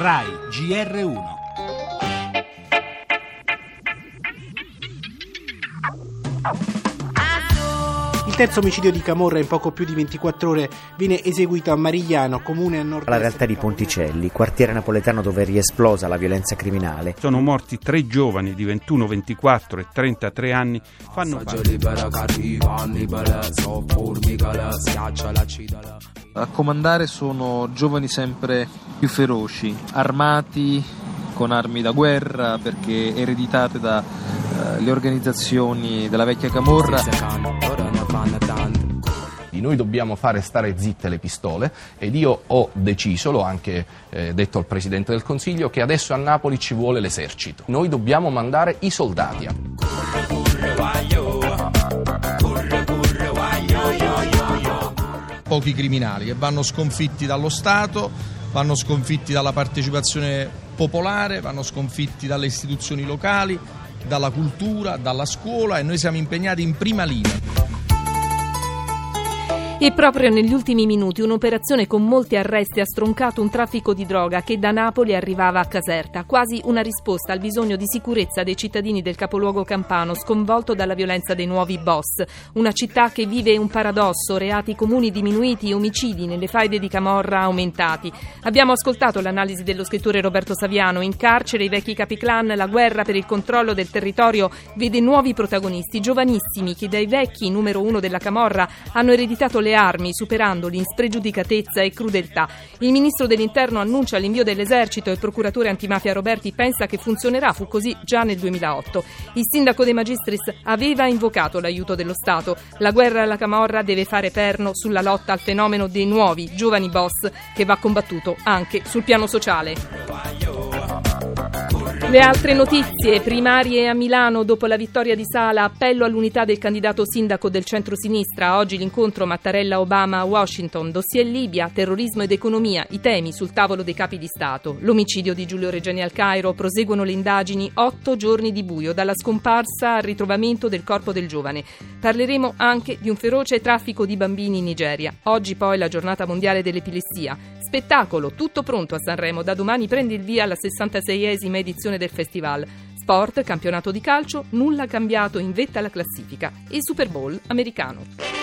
RAI GR1 Il terzo omicidio di Camorra in poco più di 24 ore viene eseguito a Marigliano, comune a nord La realtà di Ponticelli, quartiere napoletano dove è riesplosa la violenza criminale. Sono morti tre giovani di 21, 24 e 33 anni. Fanno parte. A comandare sono giovani sempre più feroci, armati con armi da guerra perché ereditate dalle organizzazioni della vecchia Camorra. Noi dobbiamo fare stare zitte le pistole ed io ho deciso, l'ho anche eh, detto al Presidente del Consiglio, che adesso a Napoli ci vuole l'esercito. Noi dobbiamo mandare i soldati. Pochi criminali che vanno sconfitti dallo Stato, vanno sconfitti dalla partecipazione popolare, vanno sconfitti dalle istituzioni locali, dalla cultura, dalla scuola e noi siamo impegnati in prima linea. E proprio negli ultimi minuti un'operazione con molti arresti ha stroncato un traffico di droga che da Napoli arrivava a Caserta, quasi una risposta al bisogno di sicurezza dei cittadini del capoluogo campano sconvolto dalla violenza dei nuovi boss. Una città che vive un paradosso, reati comuni diminuiti, omicidi nelle faide di Camorra aumentati. Abbiamo ascoltato l'analisi dello scrittore Roberto Saviano. In carcere i vecchi capiclan, la guerra per il controllo del territorio vede nuovi protagonisti, giovanissimi, che dai vecchi numero uno della Camorra hanno ereditato le armi, superandoli in spregiudicatezza e crudeltà. Il ministro dell'Interno annuncia l'invio dell'esercito e il procuratore antimafia Roberti pensa che funzionerà, fu così già nel 2008. Il sindaco De Magistris aveva invocato l'aiuto dello Stato. La guerra alla Camorra deve fare perno sulla lotta al fenomeno dei nuovi, giovani boss che va combattuto anche sul piano sociale. Le altre notizie, primarie a Milano dopo la vittoria di Sala, appello all'unità del candidato sindaco del centro-sinistra, oggi l'incontro Mattarella-Obama a Washington, dossier Libia, terrorismo ed economia, i temi sul tavolo dei capi di Stato, l'omicidio di Giulio Regeni al Cairo, proseguono le indagini, otto giorni di buio, dalla scomparsa al ritrovamento del corpo del giovane. Parleremo anche di un feroce traffico di bambini in Nigeria, oggi poi la giornata mondiale dell'epilessia, spettacolo, tutto pronto a Sanremo, da domani prende il via la 66esima edizione del festival. Sport, campionato di calcio, nulla cambiato in vetta alla classifica. Il Super Bowl americano.